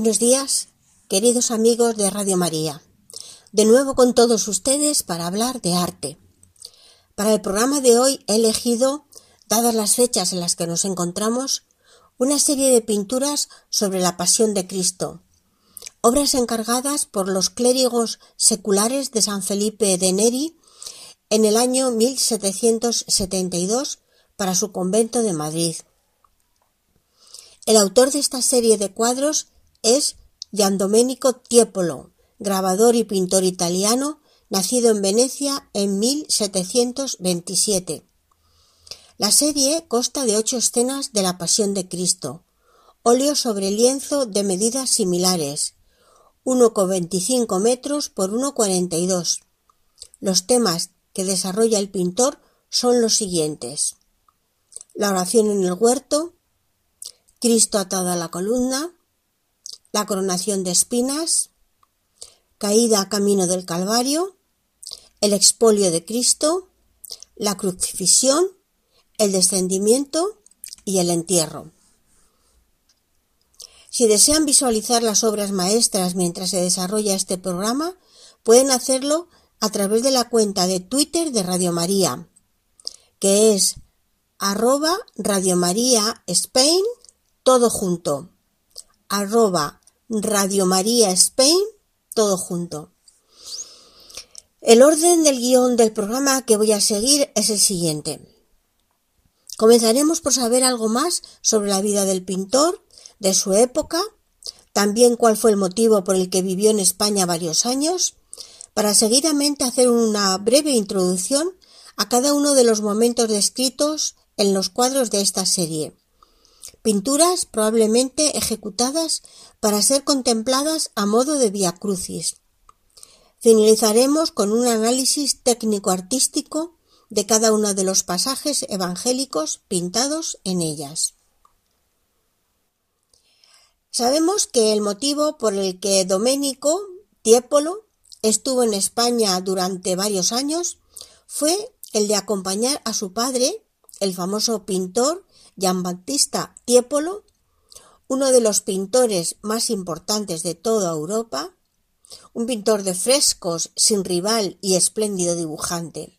Buenos días, queridos amigos de Radio María. De nuevo con todos ustedes para hablar de arte. Para el programa de hoy he elegido, dadas las fechas en las que nos encontramos, una serie de pinturas sobre la Pasión de Cristo, obras encargadas por los clérigos seculares de San Felipe de Neri en el año 1772 para su convento de Madrid. El autor de esta serie de cuadros es Giandomenico Tiepolo, grabador y pintor italiano, nacido en Venecia en 1727. La serie consta de ocho escenas de la Pasión de Cristo, óleo sobre lienzo de medidas similares, 1,25 metros por 1,42. Los temas que desarrolla el pintor son los siguientes. La oración en el huerto, Cristo atado a la columna, la coronación de espinas, caída camino del Calvario, el expolio de Cristo, la crucifixión, el descendimiento y el entierro. Si desean visualizar las obras maestras mientras se desarrolla este programa, pueden hacerlo a través de la cuenta de Twitter de Radio María, que es arroba Radio María Spain, todo junto, arroba Radio María Spain, todo junto. El orden del guion del programa que voy a seguir es el siguiente. Comenzaremos por saber algo más sobre la vida del pintor, de su época, también cuál fue el motivo por el que vivió en España varios años, para seguidamente hacer una breve introducción a cada uno de los momentos descritos en los cuadros de esta serie, pinturas probablemente ejecutadas para ser contempladas a modo de via crucis. Finalizaremos con un análisis técnico-artístico de cada uno de los pasajes evangélicos pintados en ellas. Sabemos que el motivo por el que Domenico Tiepolo estuvo en España durante varios años fue el de acompañar a su padre, el famoso pintor Giambattista Tiepolo, uno de los pintores más importantes de toda Europa, un pintor de frescos sin rival y espléndido dibujante.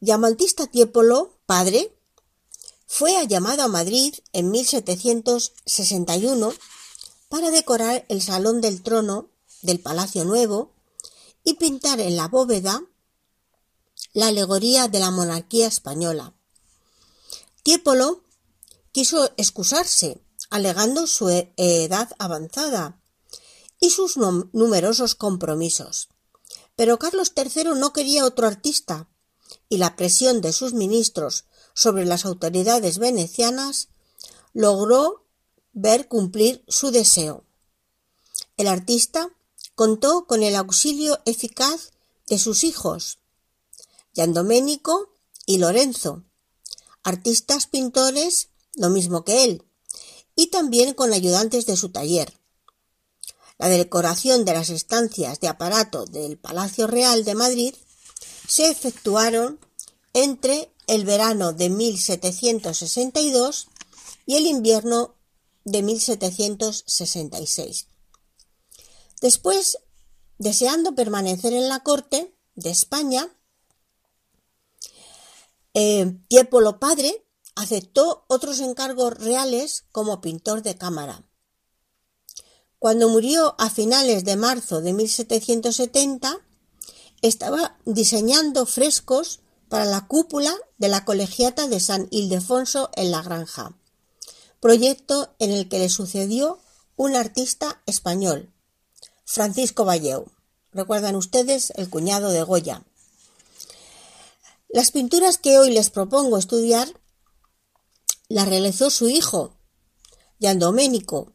Giambattista Tiepolo, padre, fue llamado a Madrid en 1761 para decorar el salón del trono del Palacio Nuevo y pintar en la bóveda la alegoría de la monarquía española. Tiepolo quiso excusarse, alegando su e-, edad avanzada y sus numerosos compromisos. Pero Carlos III no quería otro artista, y la presión de sus ministros sobre las autoridades venecianas logró ver cumplir su deseo. El artista contó con el auxilio eficaz de sus hijos, Giandomenico y Lorenzo, artistas pintores lo mismo que él, y también con ayudantes de su taller. La decoración de las estancias de aparato del Palacio Real de Madrid se efectuaron entre el verano de 1762 y el invierno de 1766. Después, deseando permanecer en la corte de España, eh, Tiepolo padre aceptó otros encargos reales como pintor de cámara. Cuando murió a finales de marzo de 1770, estaba diseñando frescos para la cúpula de la colegiata de San Ildefonso en la Granja, proyecto en el que le sucedió un artista español, Francisco Valleu. Recuerdan ustedes el cuñado de Goya. Las pinturas que hoy les propongo estudiar las realizó su hijo, Gian Domenico,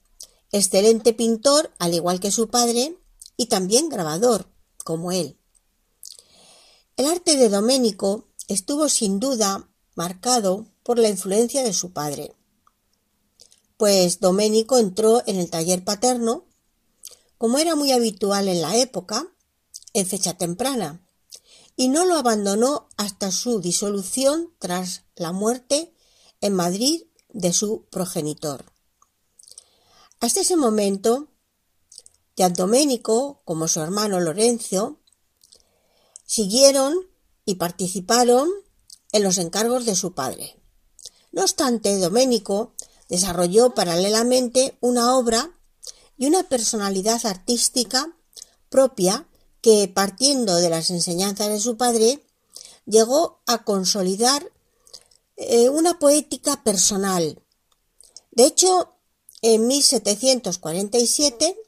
excelente pintor al igual que su padre y también grabador, como él. El arte de Domenico estuvo sin duda marcado por la influencia de su padre, pues Domenico entró en el taller paterno, como era muy habitual en la época, en fecha temprana, y no lo abandonó hasta su disolución tras la muerte en Madrid de su progenitor. Hasta ese momento, Domenico, como su hermano Lorenzo, siguieron y participaron en los encargos de su padre. No obstante, Domenico desarrolló paralelamente una obra y una personalidad artística propia que, partiendo de las enseñanzas de su padre, llegó a consolidar eh, una poética personal. De hecho, en 1747,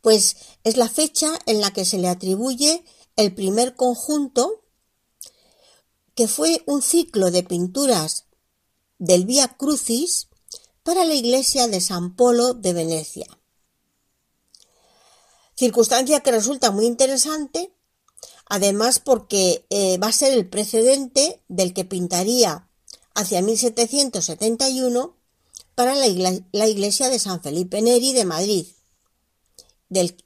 pues es la fecha en la que se le atribuye el primer conjunto, que fue un ciclo de pinturas del Vía Crucis para la iglesia de San Polo de Venecia. Circunstancia que resulta muy interesante además porque eh, va a ser el precedente del que pintaría hacia 1771 para la, iglesia de San Felipe Neri de Madrid, del,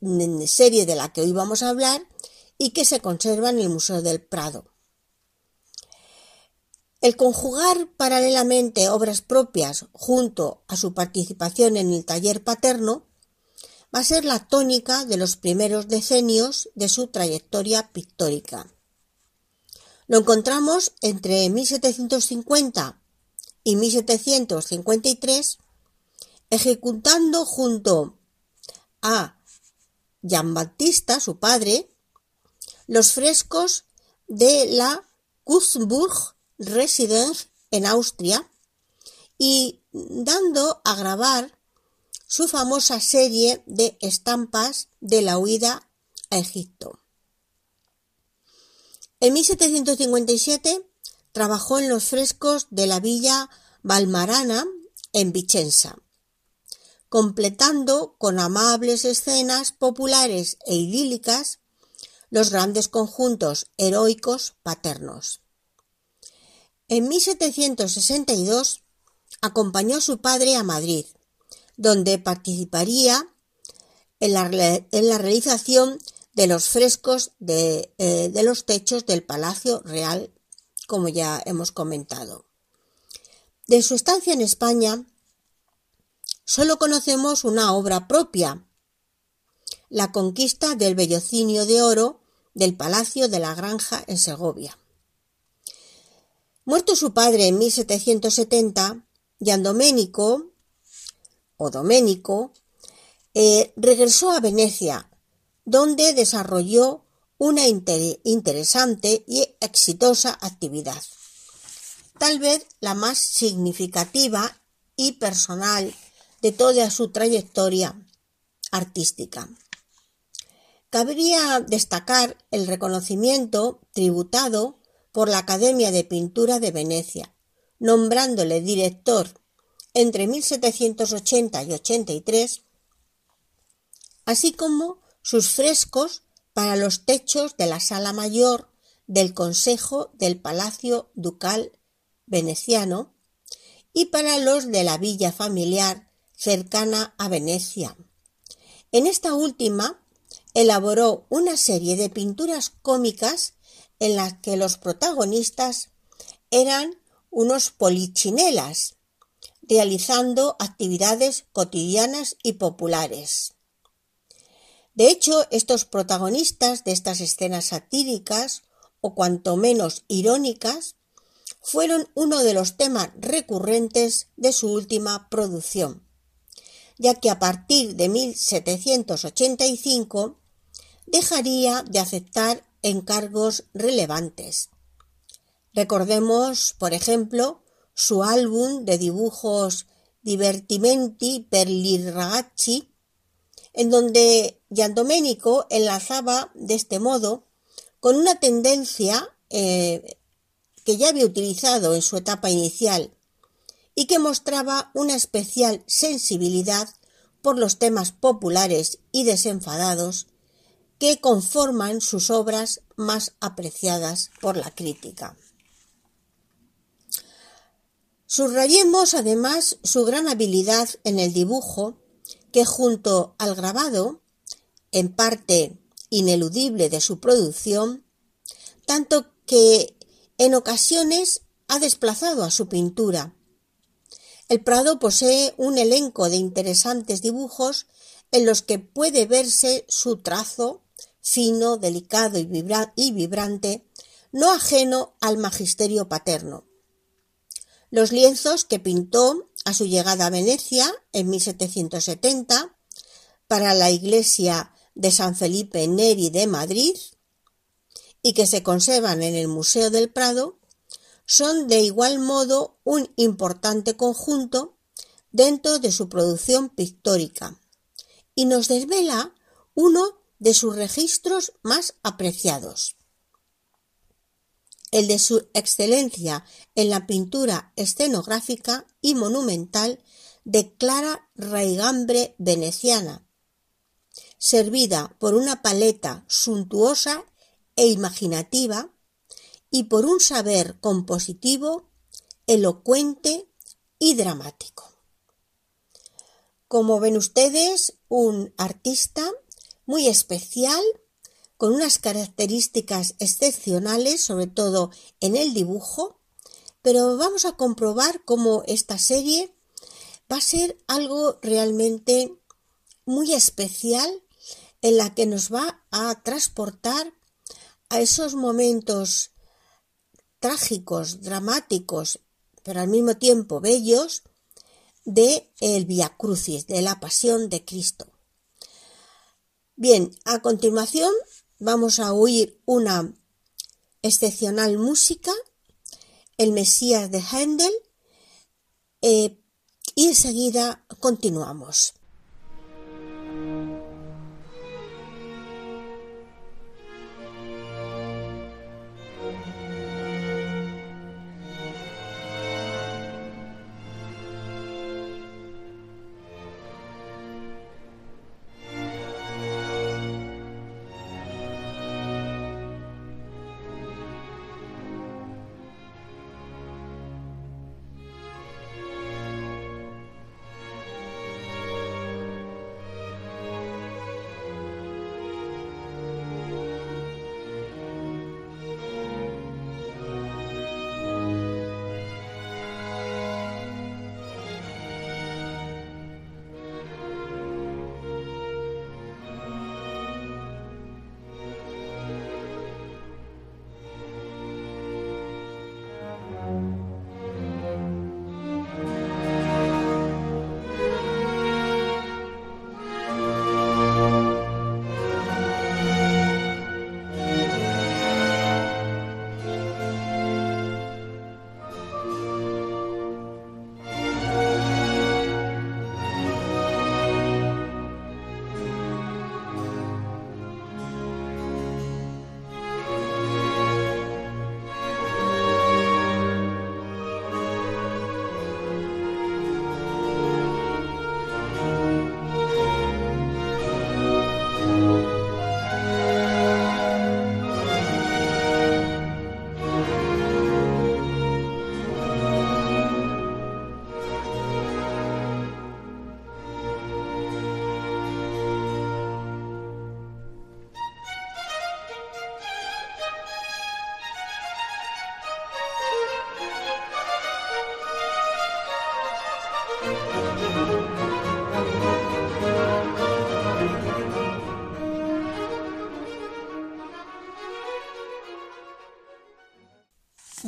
serie de la que hoy vamos a hablar y que se conserva en el Museo del Prado. El conjugar paralelamente obras propias junto a su participación en el taller paterno va a ser la tónica de los primeros decenios de su trayectoria pictórica. Lo encontramos entre 1750 y 1753 ejecutando junto a Jean Baptista, su padre, los frescos de la Kussburg Residence en Austria y dando a grabar su famosa serie de estampas de la huida a Egipto. En 1757 trabajó en los frescos de la villa Valmarana en Vicenza, completando con amables escenas populares e idílicas los grandes conjuntos heroicos paternos. En 1762 acompañó a su padre a Madrid, donde participaría en la, realización de los frescos de, eh, de los techos del Palacio Real, como ya hemos comentado. De su estancia en España, solo conocemos una obra propia, la conquista del vellocinio de oro del Palacio de la Granja en Segovia. Muerto su padre en 1770, Gian Domenico o eh, regresó a Venecia, donde desarrolló una interesante y exitosa actividad, tal vez la más significativa y personal de toda su trayectoria artística. Cabría destacar el reconocimiento tributado por la Academia de Pintura de Venecia, nombrándole director entre 1780 y 83, así como sus frescos para los techos de la sala mayor del Consejo del Palacio Ducal veneciano y para los de la villa familiar cercana a Venecia. En esta última elaboró una serie de pinturas cómicas en las que los protagonistas eran unos polichinelas, realizando actividades cotidianas y populares. De hecho, estos protagonistas de estas escenas satíricas, o cuanto menos irónicas, fueron uno de los temas recurrentes de su última producción, ya que a partir de 1785 dejaría de aceptar encargos relevantes. Recordemos, por ejemplo, su álbum de dibujos Divertimenti per gli ragazzi, en donde Giandomenico enlazaba de este modo con una tendencia eh, que ya había utilizado en su etapa inicial y que mostraba una especial sensibilidad por los temas populares y desenfadados que conforman sus obras más apreciadas por la crítica. Subrayemos además su gran habilidad en el dibujo, que junto al grabado, en parte ineludible de su producción, tanto que en ocasiones ha desplazado a su pintura. El Prado posee un elenco de interesantes dibujos en los que puede verse su trazo fino, delicado y, vibrante, no ajeno al magisterio paterno. Los lienzos que pintó a su llegada a Venecia en 1770 para la iglesia de San Felipe Neri de Madrid y que se conservan en el Museo del Prado son de igual modo un importante conjunto dentro de su producción pictórica y nos desvela uno de sus registros más apreciados el de su excelencia en la pintura escenográfica y monumental de clara raigambre veneciana, servida por una paleta suntuosa e imaginativa y por un saber compositivo elocuente y dramático. Como ven ustedes, un artista muy especial con unas características excepcionales, sobre todo en el dibujo, pero vamos a comprobar cómo esta serie va a ser algo realmente muy especial en la que nos va a transportar a esos momentos trágicos, dramáticos, pero al mismo tiempo bellos de el Via Crucis, de la Pasión de Cristo. Bien, a continuación vamos a oír una excepcional música, el Mesías de Händel, eh, y enseguida continuamos.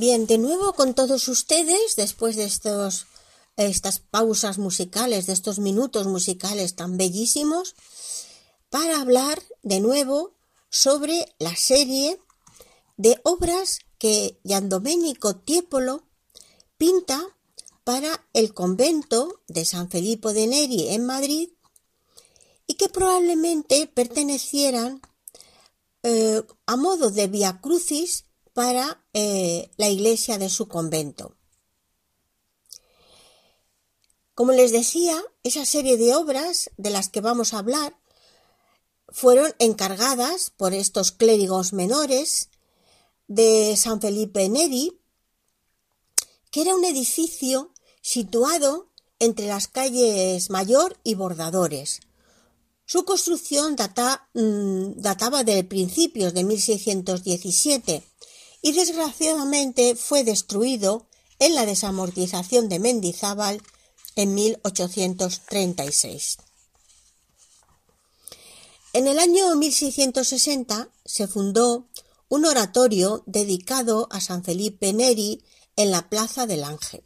Bien, de nuevo con todos ustedes, después de estos, estas pausas musicales, de estos minutos musicales tan bellísimos, para hablar de nuevo sobre la serie de obras que Domenico Tiepolo pinta para el convento de San Felipe de Neri en Madrid y que probablemente pertenecieran eh, a modo de Via Crucis para eh, la iglesia de su convento. Como les decía, esa serie de obras de las que vamos a hablar fueron encargadas por estos clérigos menores de San Felipe Neri, que era un edificio situado entre las calles Mayor y Bordadores. Su construcción mm, databa de principios de 1617 y desgraciadamente fue destruido en la desamortización de Mendizábal en 1836. En el año 1660 se fundó un oratorio dedicado a San Felipe Neri en la Plaza del Ángel.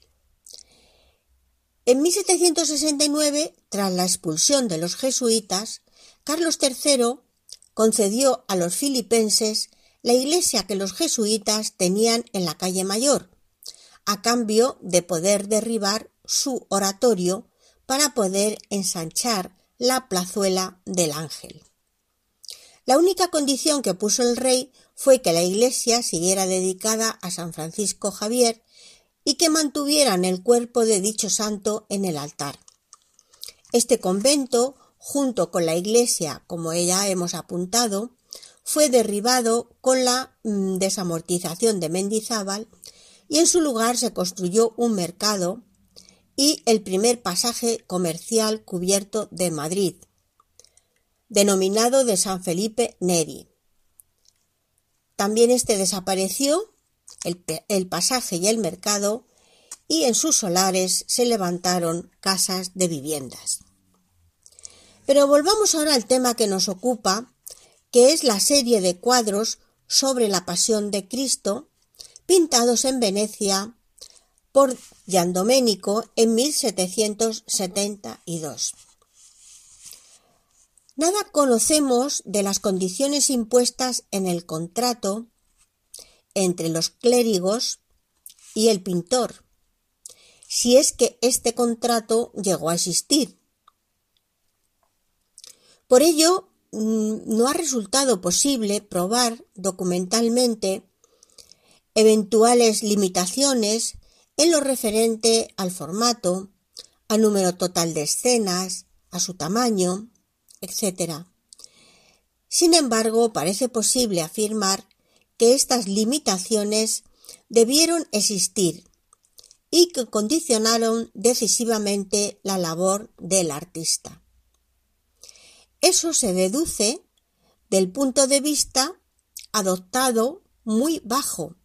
En 1769, tras la expulsión de los jesuitas, Carlos III concedió a los filipenses la iglesia que los jesuitas tenían en la calle Mayor, a cambio de poder derribar su oratorio para poder ensanchar la plazuela del ángel. La única condición que puso el rey fue que la iglesia siguiera dedicada a San Francisco Javier y que mantuvieran el cuerpo de dicho santo en el altar. Este convento, junto con la iglesia, como ya hemos apuntado, fue derribado con la mm, desamortización de Mendizábal y en su lugar se construyó un mercado y el primer pasaje comercial cubierto de Madrid, denominado de San Felipe Neri. También este desapareció, el, el pasaje y el mercado, y en sus solares se levantaron casas de viviendas. Pero volvamos ahora al tema que nos ocupa, que es la serie de cuadros sobre la pasión de Cristo, pintados en Venecia por Gian Domenico en 1772. Nada conocemos de las condiciones impuestas en el contrato entre los clérigos y el pintor, si es que este contrato llegó a existir. Por ello, no ha resultado posible probar documentalmente eventuales limitaciones en lo referente al formato, al número total de escenas, a su tamaño, etc. Sin embargo, parece posible afirmar que estas limitaciones debieron existir y que condicionaron decisivamente la labor del artista. Eso se deduce del punto de vista adoptado muy bajo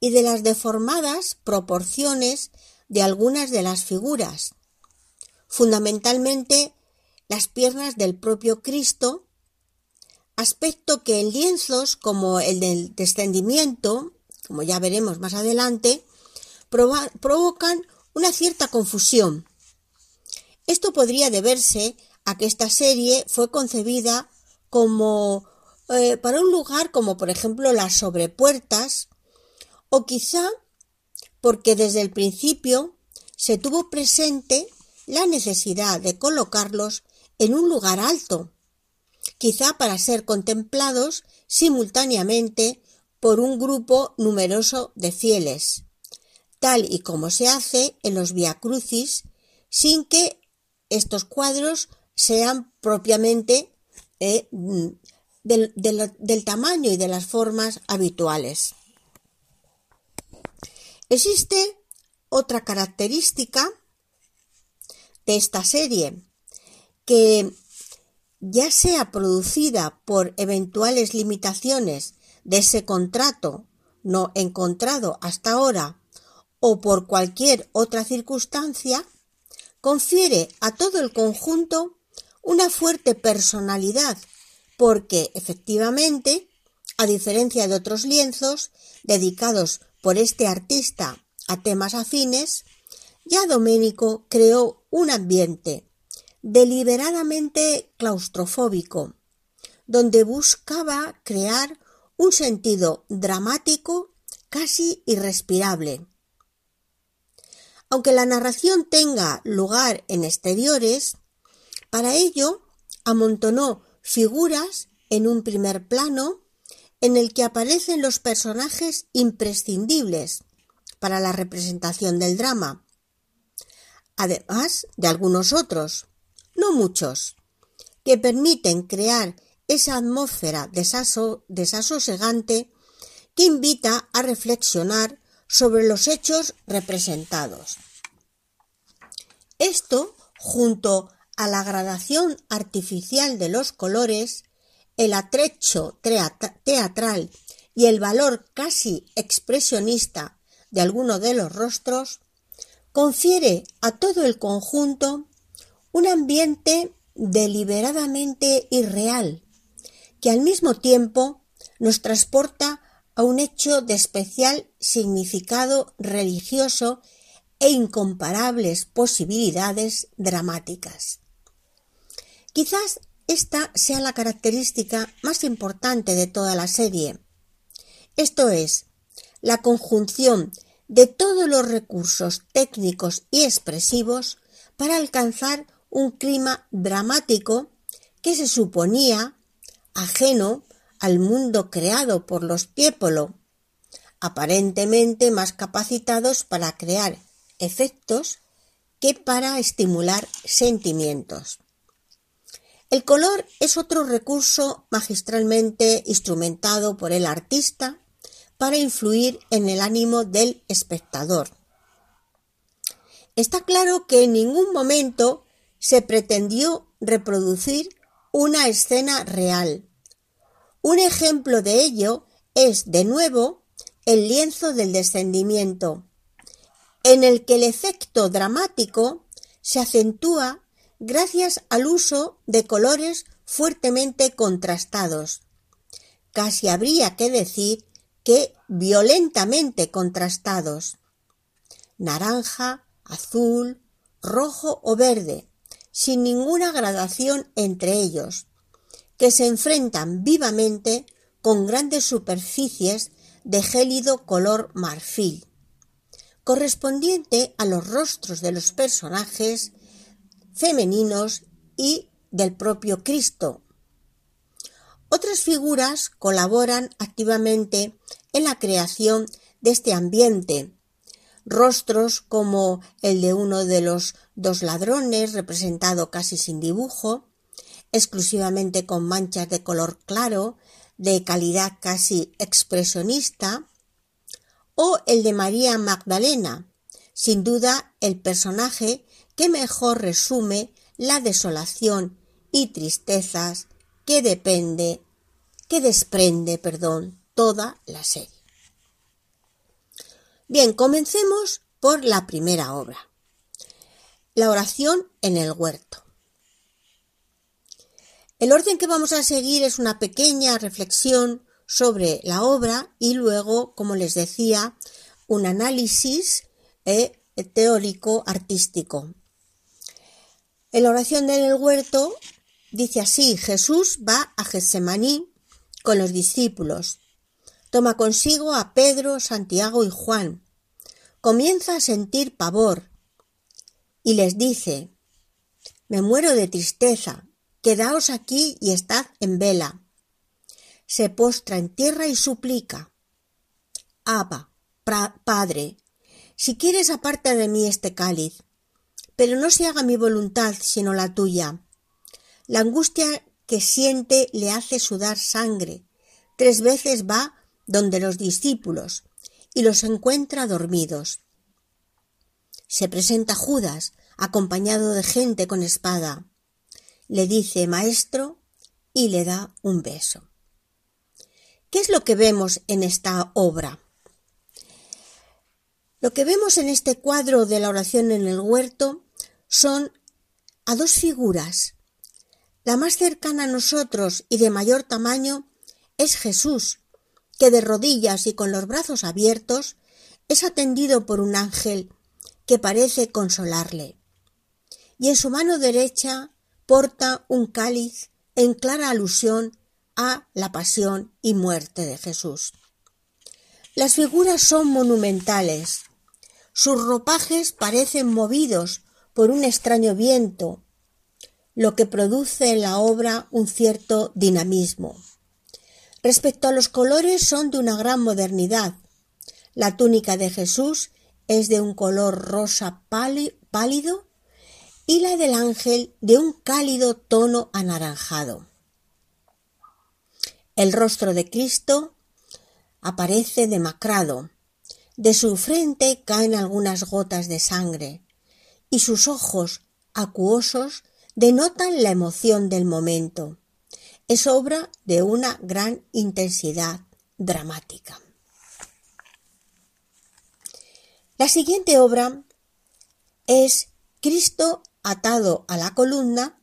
y de las deformadas proporciones de algunas de las figuras, fundamentalmente las piernas del propio Cristo, aspecto que en lienzos como el del descendimiento, como ya veremos más adelante, provocan una cierta confusión. Esto podría deberse que esta serie fue concebida como eh, para un lugar como por ejemplo las sobrepuertas o quizá porque desde el principio se tuvo presente la necesidad de colocarlos en un lugar alto, quizá para ser contemplados simultáneamente por un grupo numeroso de fieles, tal y como se hace en los Via Crucis, sin que estos cuadros sean propiamente eh, mm, del tamaño y de las formas habituales. Existe otra característica de esta serie que ya sea producida por eventuales limitaciones de ese contrato no encontrado hasta ahora o por cualquier otra circunstancia, confiere a todo el conjunto una fuerte personalidad porque efectivamente, a diferencia de otros lienzos dedicados por este artista a temas afines, ya Domenico creó un ambiente deliberadamente claustrofóbico, donde buscaba crear un sentido dramático casi irrespirable. Aunque la narración tenga lugar en exteriores, para ello amontonó figuras en un primer plano en el que aparecen los personajes imprescindibles para la representación del drama, además de algunos otros, no muchos, que permiten crear esa atmósfera desasosegante que invita a reflexionar sobre los hechos representados. Esto, junto a la gradación artificial de los colores, el atrecho teatral y el valor casi expresionista de alguno de los rostros, confiere a todo el conjunto un ambiente deliberadamente irreal, que al mismo tiempo nos transporta a un hecho de especial significado religioso e incomparables posibilidades dramáticas. Quizás esta sea la característica más importante de toda la serie. Esto es, la conjunción de todos los recursos técnicos y expresivos para alcanzar un clima dramático que se suponía ajeno al mundo creado por los Tiepolo, aparentemente más capacitados para crear efectos que para estimular sentimientos. El color es otro recurso magistralmente instrumentado por el artista para influir en el ánimo del espectador. Está claro que en ningún momento se pretendió reproducir una escena real. Un ejemplo de ello es, de nuevo, el lienzo del descendimiento, en el que el efecto dramático se acentúa gracias al uso de colores fuertemente contrastados. Casi habría que decir que violentamente contrastados. Naranja, azul, rojo o verde, sin ninguna gradación entre ellos, que se enfrentan vivamente con grandes superficies de gélido color marfil, correspondiente a los rostros de los personajes femeninos y del propio Cristo. Otras figuras colaboran activamente en la creación de este ambiente. Rostros como el de uno de los dos ladrones, representado casi sin dibujo, exclusivamente con manchas de color claro, de calidad casi expresionista, o el de María Magdalena, sin duda el personaje que mejor resume la desolación y tristezas que depende, que desprende, perdón, toda la serie. Bien, comencemos por la primera obra. La oración en el huerto. El orden que vamos a seguir es una pequeña reflexión sobre la obra y luego, como les decía, un análisis eh, teórico artístico en la oración del huerto dice así, Jesús va a Getsemaní con los discípulos. Toma consigo a Pedro, Santiago y Juan. Comienza a sentir pavor y les dice, me muero de tristeza, quedaos aquí y estad en vela. Se postra en tierra y suplica, Abba, Padre, si quieres aparta de mí este cáliz, pero no se haga mi voluntad sino la tuya. La angustia que siente le hace sudar sangre. Tres veces va donde los discípulos y los encuentra dormidos. Se presenta Judas, acompañado de gente con espada. Le dice Maestro y le da un beso. ¿Qué es lo que vemos en esta obra? Lo que vemos en este cuadro de la oración en el huerto son a dos figuras. La más cercana a nosotros y de mayor tamaño es Jesús, que de rodillas y con los brazos abiertos es atendido por un ángel que parece consolarle. Y en su mano derecha porta un cáliz en clara alusión a la pasión y muerte de Jesús. Las figuras son monumentales. Sus ropajes parecen movidos por un extraño viento, lo que produce en la obra un cierto dinamismo. Respecto a los colores son de una gran modernidad. La túnica de Jesús es de un color rosa pálido y la del ángel de un cálido tono anaranjado. El rostro de Cristo aparece demacrado. De su frente caen algunas gotas de sangre y sus ojos acuosos denotan la emoción del momento. Es obra de una gran intensidad dramática. La siguiente obra es Cristo atado a la columna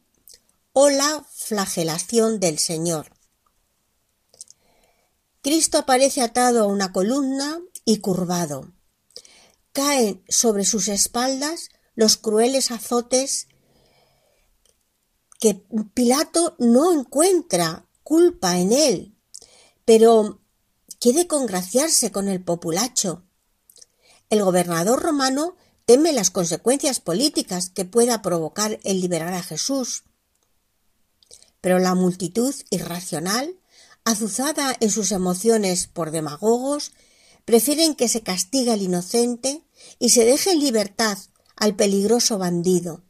o la flagelación del Señor. Cristo aparece atado a una columna y curvado. Caen sobre sus espaldas los crueles azotes que Pilato no encuentra culpa en él, pero quiere congraciarse con el populacho. El gobernador romano teme las consecuencias políticas que pueda provocar el liberar a Jesús. Pero la multitud irracional, azuzada en sus emociones por demagogos, prefieren que se castigue al inocente y se deje en libertad al peligroso bandido.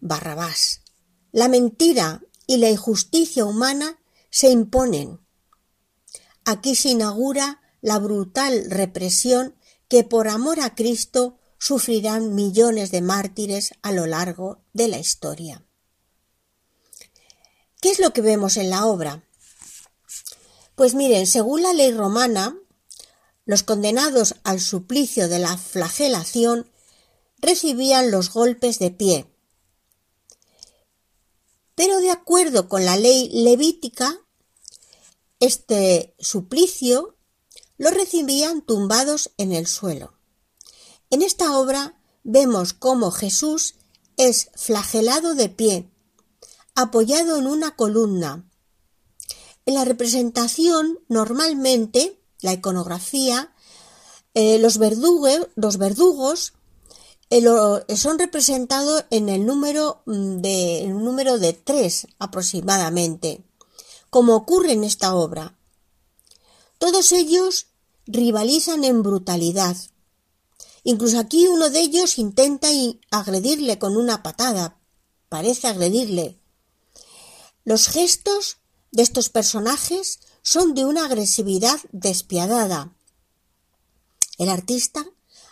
Barrabás. La mentira y la injusticia humana se imponen. Aquí se inaugura la brutal represión que por amor a Cristo sufrirán millones de mártires a lo largo de la historia. ¿Qué es lo que vemos en la obra? Pues miren, según la ley romana, los condenados al suplicio de la flagelación recibían los golpes de pie. Pero de acuerdo con la ley levítica, este suplicio lo recibían tumbados en el suelo. En esta obra vemos cómo Jesús es flagelado de pie, apoyado en una columna. En la representación, normalmente, la iconografía, eh, los, verdugos, verdugos eh, son representados en el número mm, de, número de tres aproximadamente, como ocurre en esta obra. Todos ellos rivalizan en brutalidad. Incluso aquí uno de ellos intenta agredirle con una patada, parece agredirle. Los gestos de estos personajes son de una agresividad despiadada. El artista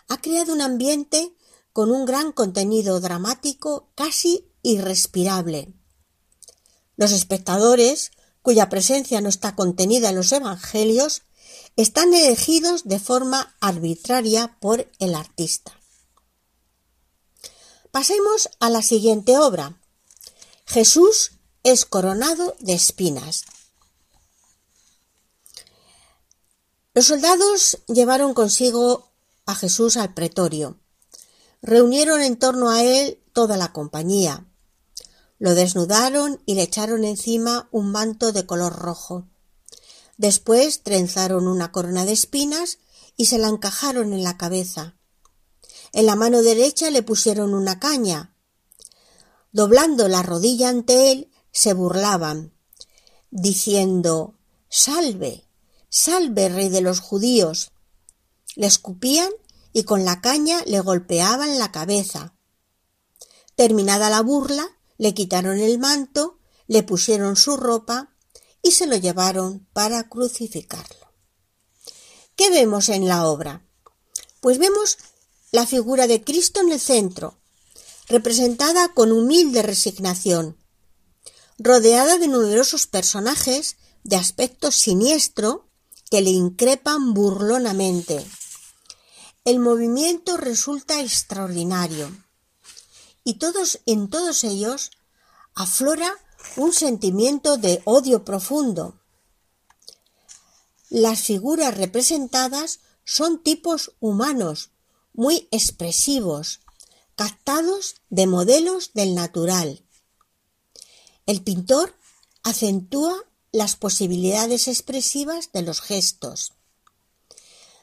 ha creado un ambiente con un gran contenido dramático casi irrespirable. Los espectadores, cuya presencia no está contenida en los Evangelios, están elegidos de forma arbitraria por el artista. Pasemos a la siguiente obra. Jesús es coronado de espinas. Los soldados llevaron consigo a Jesús al pretorio. Reunieron en torno a él toda la compañía. Lo desnudaron y le echaron encima un manto de color rojo. Después trenzaron una corona de espinas y se la encajaron en la cabeza. En la mano derecha le pusieron una caña. Doblando la rodilla ante él, se burlaban, diciendo Salve, salve, rey de los judíos. Le escupían y con la caña le golpeaban la cabeza. Terminada la burla, le quitaron el manto, le pusieron su ropa y se lo llevaron para crucificarlo. ¿Qué vemos en la obra? Pues vemos la figura de Cristo en el centro, representada con humilde resignación, rodeada de numerosos personajes de aspecto siniestro que le increpan burlonamente. El movimiento resulta extraordinario y todos en todos ellos aflora un sentimiento de odio profundo. Las figuras representadas son tipos humanos, muy expresivos, captados de modelos del natural. El pintor acentúa las posibilidades expresivas de los gestos.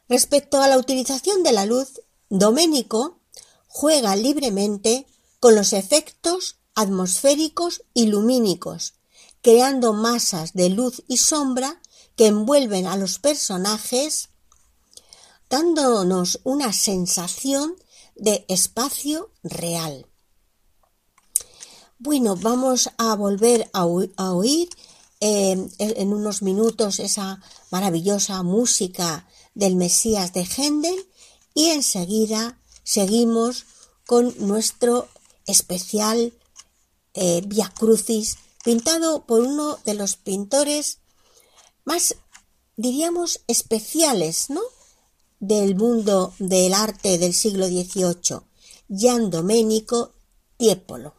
Respecto a la utilización de la luz, Doménico juega libremente con los efectos atmosféricos y lumínicos, creando masas de luz y sombra que envuelven a los personajes, dándonos una sensación de espacio real. Bueno, vamos a volver a, oír en unos minutos esa maravillosa música del Mesías de Händel y enseguida seguimos con nuestro especial eh, Via Crucis pintado por uno de los pintores más, diríamos, especiales, ¿no? Del mundo del arte del siglo XVIII, Gian Domenico Tiepolo.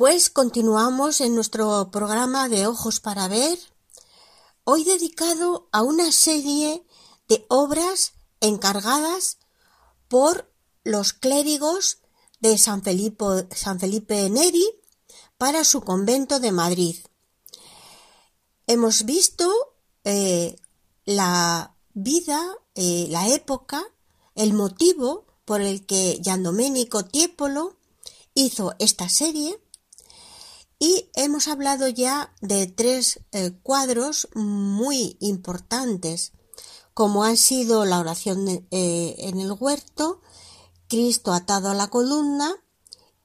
Pues continuamos en nuestro programa de Ojos para Ver, hoy dedicado a una serie de obras encargadas por los clérigos de San Felipe, San Felipe Neri para su convento de Madrid. Hemos visto eh, la vida, eh, la época, el motivo por el que Giandomenico Tiepolo hizo esta serie y hemos hablado ya de tres eh, cuadros muy importantes, como han sido la oración eh, en el huerto, Cristo atado a la columna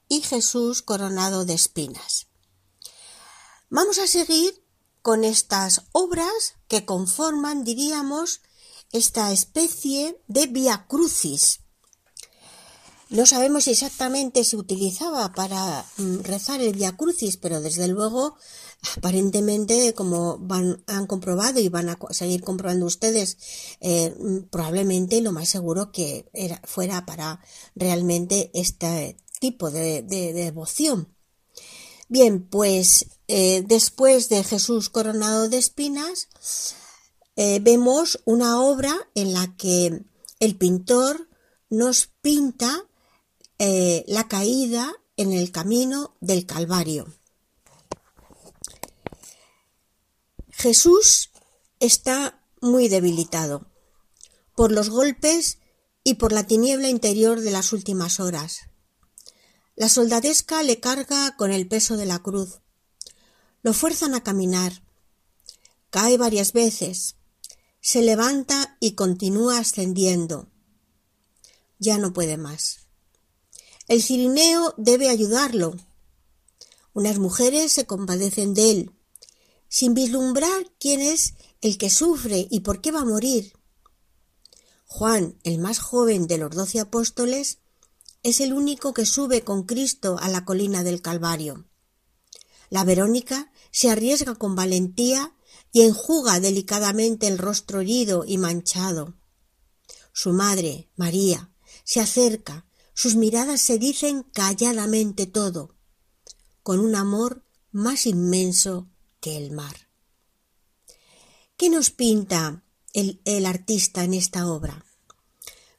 y Jesús coronado de espinas. Vamos a seguir con estas obras que conforman, diríamos, esta especie de via crucis no sabemos si exactamente se utilizaba para mm, rezar el Via Crucis, pero desde luego, aparentemente, como han comprobado y van a seguir comprobando ustedes, eh, mm, probablemente lo más seguro que era, fuera para realmente este tipo de, devoción. Bien, pues eh, después de Jesús coronado de espinas, eh, vemos una obra en la que el pintor nos pinta eh, la caída en el camino del Calvario. Jesús está muy debilitado por los golpes y por la tiniebla interior de las últimas horas. La soldadesca le carga con el peso de la cruz. Lo fuerzan a caminar. Cae varias veces. Se levanta y continúa ascendiendo. Ya no puede más. El cirineo debe ayudarlo. Unas mujeres se compadecen de él, sin vislumbrar quién es el que sufre y por qué va a morir. Juan, el más joven de los doce apóstoles, es el único que sube con Cristo a la colina del Calvario. La Verónica se arriesga con valentía y enjuga delicadamente el rostro herido y manchado. Su madre, María, se acerca, sus miradas se dicen calladamente todo, con un amor más inmenso que el mar. ¿Qué nos pinta el, artista en esta obra?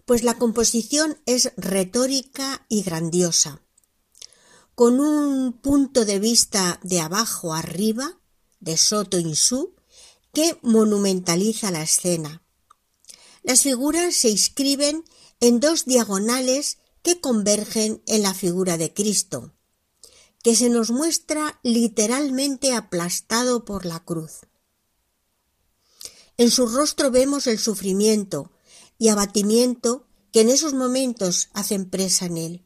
Pues la composición es retórica y grandiosa, con un punto de vista de abajo arriba, de soto in su, que monumentaliza la escena. Las figuras se inscriben en dos diagonales que convergen en la figura de Cristo, que se nos muestra literalmente aplastado por la cruz. En su rostro vemos el sufrimiento y abatimiento que en esos momentos hacen presa en él.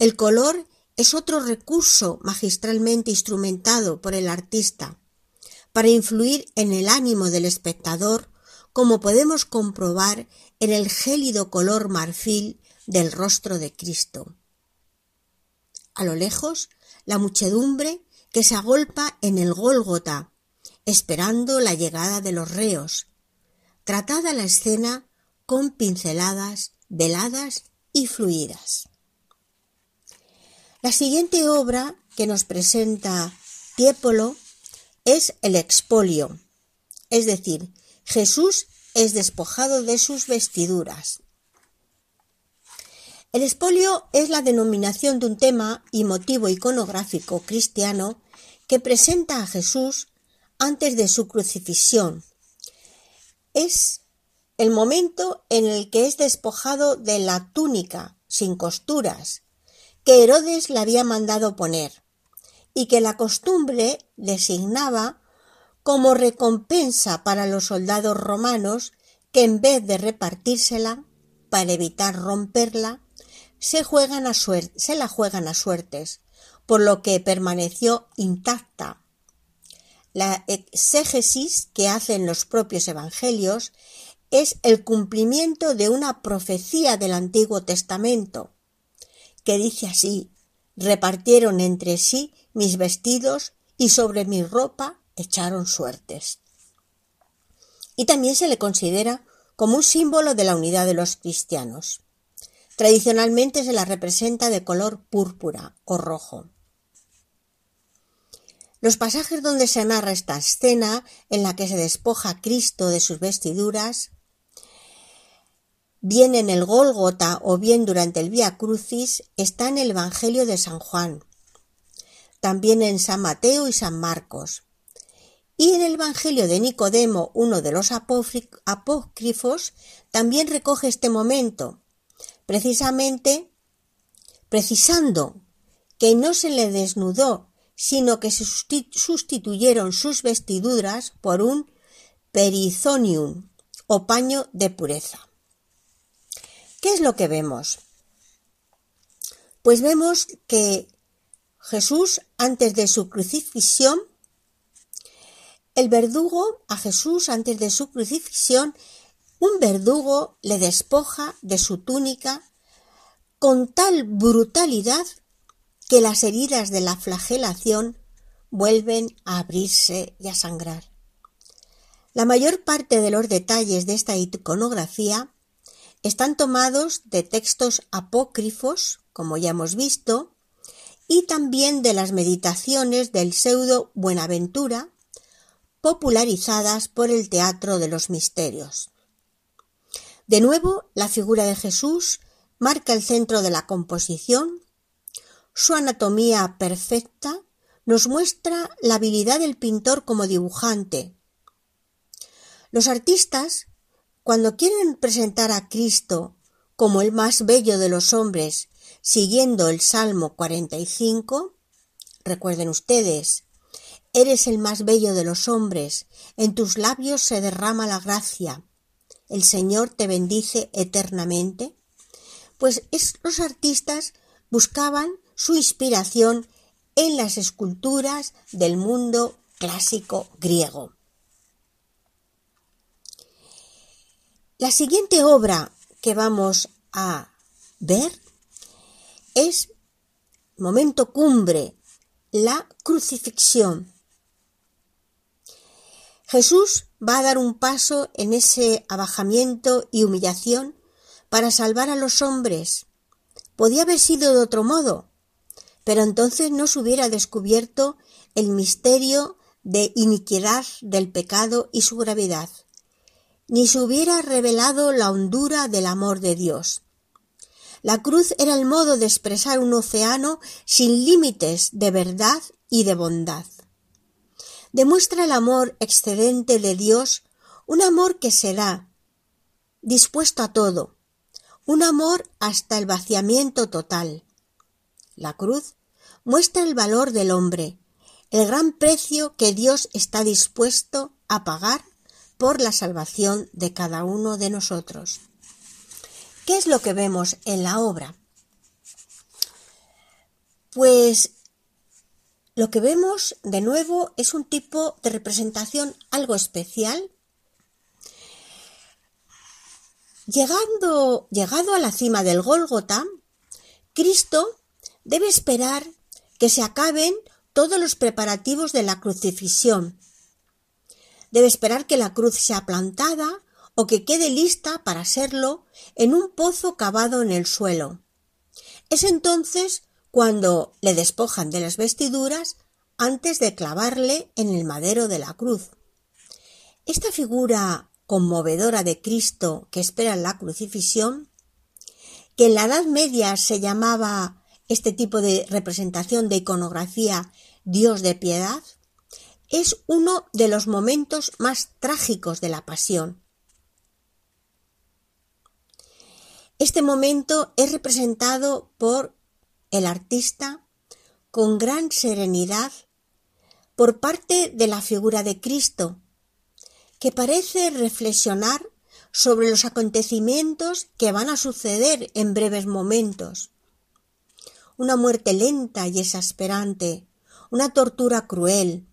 El color es otro recurso magistralmente instrumentado por el artista para influir en el ánimo del espectador, como podemos comprobar en el gélido color marfil del rostro de Cristo. A lo lejos, la muchedumbre que se agolpa en el Gólgota, esperando la llegada de los reos. Tratada la escena con pinceladas veladas y fluidas. La siguiente obra que nos presenta Tiepolo es el expolio, es decir, Jesús es despojado de sus vestiduras. El expolio es la denominación de un tema y motivo iconográfico cristiano que presenta a Jesús antes de su crucifixión. Es el momento en el que es despojado de la túnica sin costuras que Herodes le había mandado poner y que la costumbre designaba como recompensa para los soldados romanos que en vez de repartírsela para evitar romperla se, juegan a se la juegan a suertes, por lo que permaneció intacta la exégesis que hacen los propios evangelios es el cumplimiento de una profecía del Antiguo Testamento, que dice así repartieron entre sí mis vestidos y sobre mi ropa echaron suertes. Y también se le considera como un símbolo de la unidad de los cristianos. Tradicionalmente se la representa de color púrpura o rojo. Los pasajes donde se narra esta escena en la que se despoja a Cristo de sus vestiduras, bien en el Gólgota o bien durante el Vía Crucis, está en el Evangelio de San Juan, también en San Mateo y San Marcos. Y en el Evangelio de Nicodemo, uno de los apócrifos, también recoge este momento, precisamente precisando que no se le desnudó sino que se sustituyeron sus vestiduras por un perizonium o paño de pureza. ¿Qué es lo que vemos? Pues vemos que Jesús, antes de su crucifixión, el verdugo a Jesús, antes de su crucifixión, un verdugo le despoja de su túnica con tal brutalidad que las heridas de la flagelación vuelven a abrirse y a sangrar. La mayor parte de los detalles de esta iconografía están tomados de textos apócrifos, como ya hemos visto, y también de las meditaciones del pseudo Buenaventura, popularizadas por el teatro de los misterios. De nuevo, la figura de Jesús marca el centro de la composición su anatomía perfecta nos muestra la habilidad del pintor como dibujante. Los artistas, cuando quieren presentar a Cristo como el más bello de los hombres, siguiendo el Salmo 45, recuerden ustedes, eres el más bello de los hombres, en tus labios se derrama la gracia, el Señor te bendice eternamente, pues los artistas buscaban su inspiración en las esculturas del mundo clásico griego. La siguiente obra que vamos a ver es momento cumbre, la crucifixión. Jesús va a dar un paso en ese abajamiento y humillación para salvar a los hombres. Podía haber sido de otro modo, pero entonces no se hubiera descubierto el misterio de iniquidad del pecado y su gravedad ni se hubiera revelado la hondura del amor de Dios. La cruz era el modo de expresar un océano sin límites de verdad y de bondad. Demuestra el amor excedente de Dios, un amor que será dispuesto a todo, un amor hasta el vaciamiento total. La cruz muestra el valor del hombre, el gran precio que Dios está dispuesto a pagar por la salvación de cada uno de nosotros. ¿Qué es lo que vemos en la obra? Pues lo que vemos de nuevo es un tipo de representación algo especial. Llegando, llegado a la cima del Gólgota, Cristo debe esperar que se acaben todos los preparativos de la crucifixión debe esperar que la cruz sea plantada o que quede lista para serlo en un pozo cavado en el suelo. Es entonces cuando le despojan de las vestiduras antes de clavarle en el madero de la cruz. Esta figura conmovedora de Cristo que espera la crucifixión, que en la Edad Media se llamaba este tipo de representación de iconografía Dios de piedad, es uno de los momentos más trágicos de la pasión. Este momento es representado por el artista con gran serenidad por parte de la figura de Cristo, que parece reflexionar sobre los acontecimientos que van a suceder en breves momentos. Una muerte lenta y exasperante, una tortura cruel,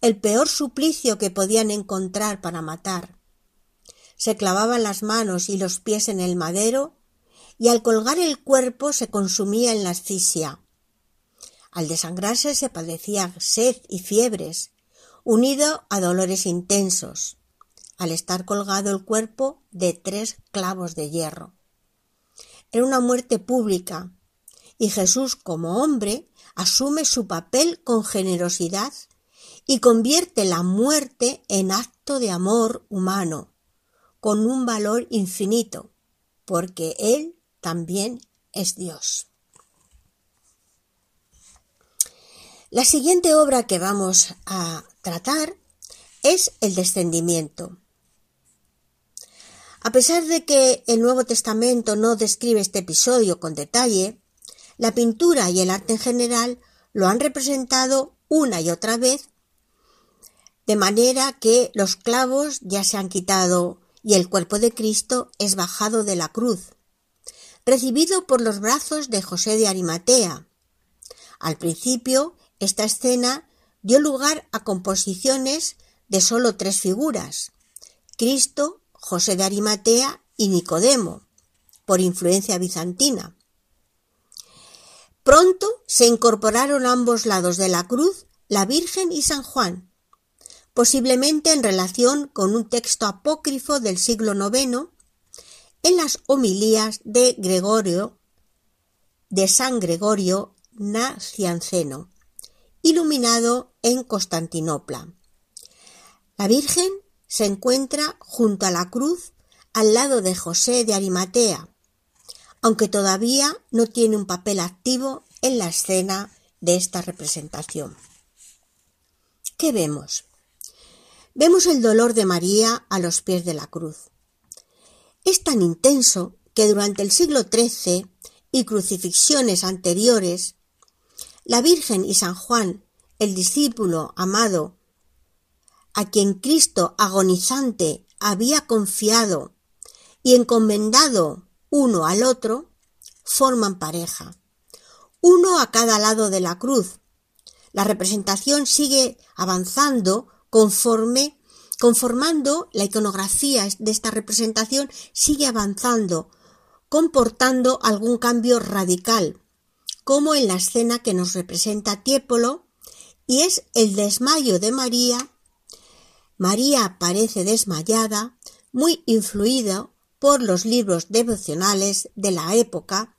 el peor suplicio que podían encontrar para matar. Se clavaban las manos y los pies en el madero y al colgar el cuerpo se consumía en la asfixia. Al desangrarse se padecía sed y fiebres, unido a dolores intensos, al estar colgado el cuerpo de tres clavos de hierro. Era una muerte pública, y Jesús como hombre asume su papel con generosidad y convierte la muerte en acto de amor humano, con un valor infinito, porque Él también es Dios. La siguiente obra que vamos a tratar es el descendimiento. A pesar de que el Nuevo Testamento no describe este episodio con detalle, la pintura y el arte en general lo han representado una y otra vez de manera que los clavos ya se han quitado y el cuerpo de Cristo es bajado de la cruz, recibido por los brazos de José de Arimatea. Al principio, esta escena dio lugar a composiciones de sólo tres figuras, Cristo, José de Arimatea y Nicodemo, por influencia bizantina. Pronto se incorporaron a ambos lados de la cruz la Virgen y San Juan, posiblemente en relación con un texto apócrifo del siglo IX en las homilías de Gregorio de San Gregorio Nacianceno, iluminado en Constantinopla. La Virgen se encuentra junto a la cruz al lado de José de Arimatea, aunque todavía no tiene un papel activo en la escena de esta representación. ¿Qué vemos? vemos el dolor de María a los pies de la cruz. Es tan intenso que durante el siglo XIII y crucifixiones anteriores, la Virgen y San Juan, el discípulo amado, a quien Cristo agonizante había confiado y encomendado uno al otro, forman pareja, uno a cada lado de la cruz. La representación sigue avanzando conforme conformando la iconografía de esta representación sigue avanzando, comportando algún cambio radical, como en la escena que nos representa Tiepolo, y es el desmayo de María. María parece desmayada, muy influida por los libros devocionales de la época,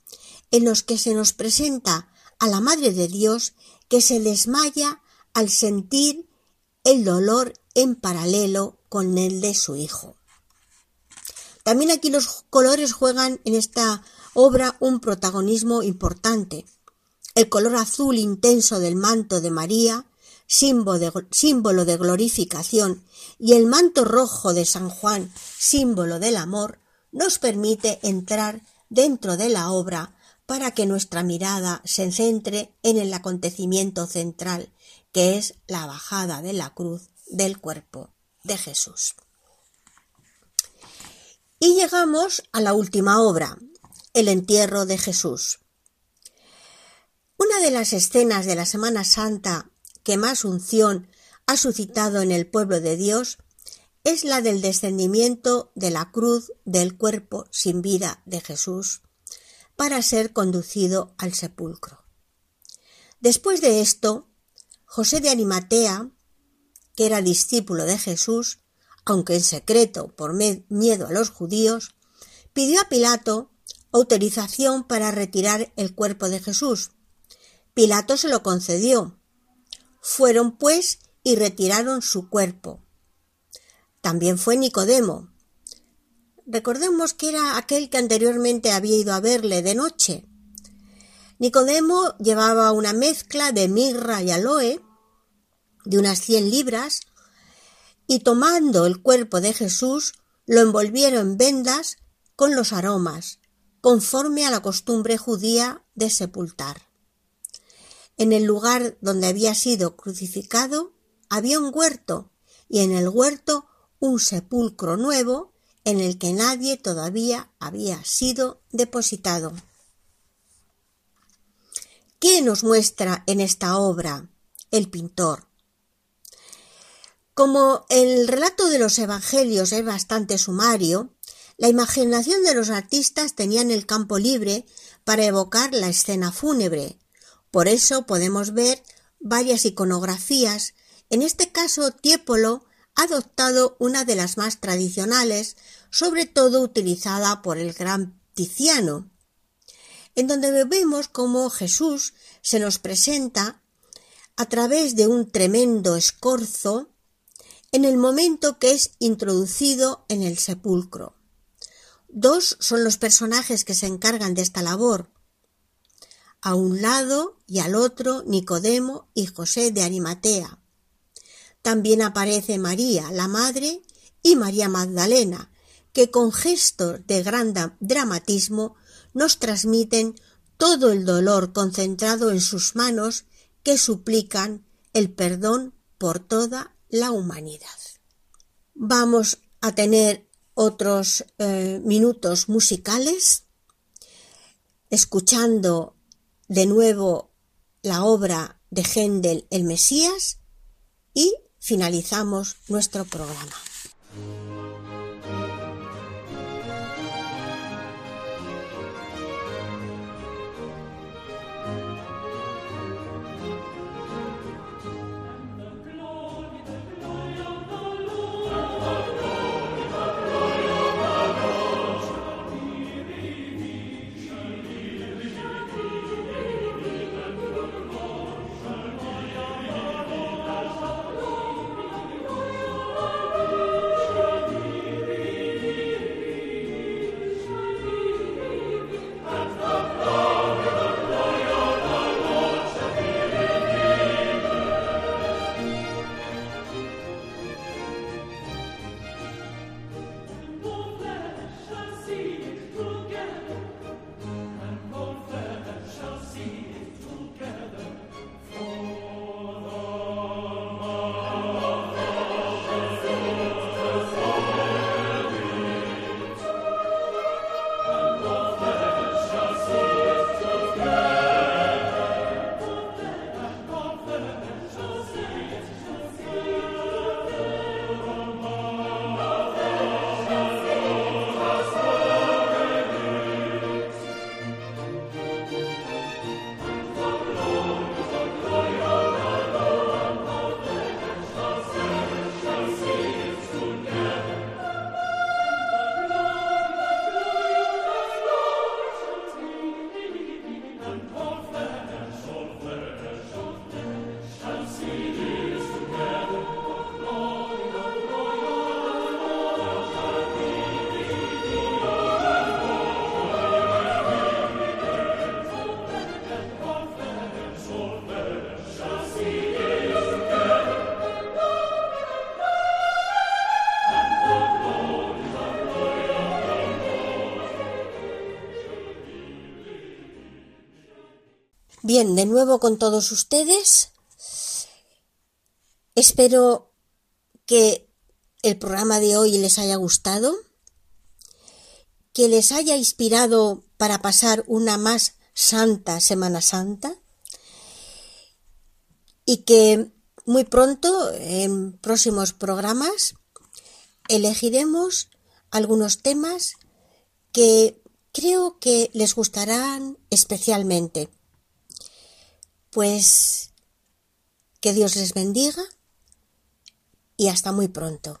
en los que se nos presenta a la Madre de Dios que se desmaya al sentir el dolor en paralelo con el de su hijo. También aquí los colores juegan en esta obra un protagonismo importante. El color azul intenso del manto de María, símbolo de, glorificación, y el manto rojo de San Juan, símbolo del amor, nos permite entrar dentro de la obra para que nuestra mirada se centre en el acontecimiento central, que es la bajada de la cruz del cuerpo de Jesús. Y llegamos a la última obra, el entierro de Jesús. Una de las escenas de la Semana Santa que más unción ha suscitado en el pueblo de Dios es la del descendimiento de la cruz del cuerpo sin vida de Jesús para ser conducido al sepulcro. Después de esto, José de Arimatea, que era discípulo de Jesús, aunque en secreto por miedo a los judíos, pidió a Pilato autorización para retirar el cuerpo de Jesús. Pilato se lo concedió. Fueron pues y retiraron su cuerpo. También fue Nicodemo, Recordemos que era aquel que anteriormente había ido a verle de noche. Nicodemo llevaba una mezcla de mirra y aloe de unas cien libras y tomando el cuerpo de Jesús lo envolvieron en vendas con los aromas, conforme a la costumbre judía de sepultar. En el lugar donde había sido crucificado había un huerto y en el huerto un sepulcro nuevo en el que nadie todavía había sido depositado. ¿Qué nos muestra en esta obra el pintor? Como el relato de los evangelios es bastante sumario, la imaginación de los artistas tenían el campo libre para evocar la escena fúnebre. Por eso podemos ver varias iconografías. En este caso, Tiepolo ha adoptado una de las más tradicionales, sobre todo utilizada por el gran Tiziano, en donde vemos cómo Jesús se nos presenta a través de un tremendo escorzo en el momento que es introducido en el sepulcro. Dos son los personajes que se encargan de esta labor. A un lado y al otro Nicodemo y José de Arimatea. También aparece María, la madre, y María Magdalena, que con gestos de gran dramatismo nos transmiten todo el dolor concentrado en sus manos que suplican el perdón por toda la humanidad. Vamos a tener otros eh, minutos musicales escuchando de nuevo la obra de Händel El Mesías y finalizamos nuestro programa. Bien, de nuevo con todos ustedes. Espero que el programa de hoy les haya gustado, que les haya inspirado para pasar una más santa Semana Santa y que muy pronto, en próximos programas, elegiremos algunos temas que creo que les gustarán especialmente. Pues que Dios les bendiga y hasta muy pronto.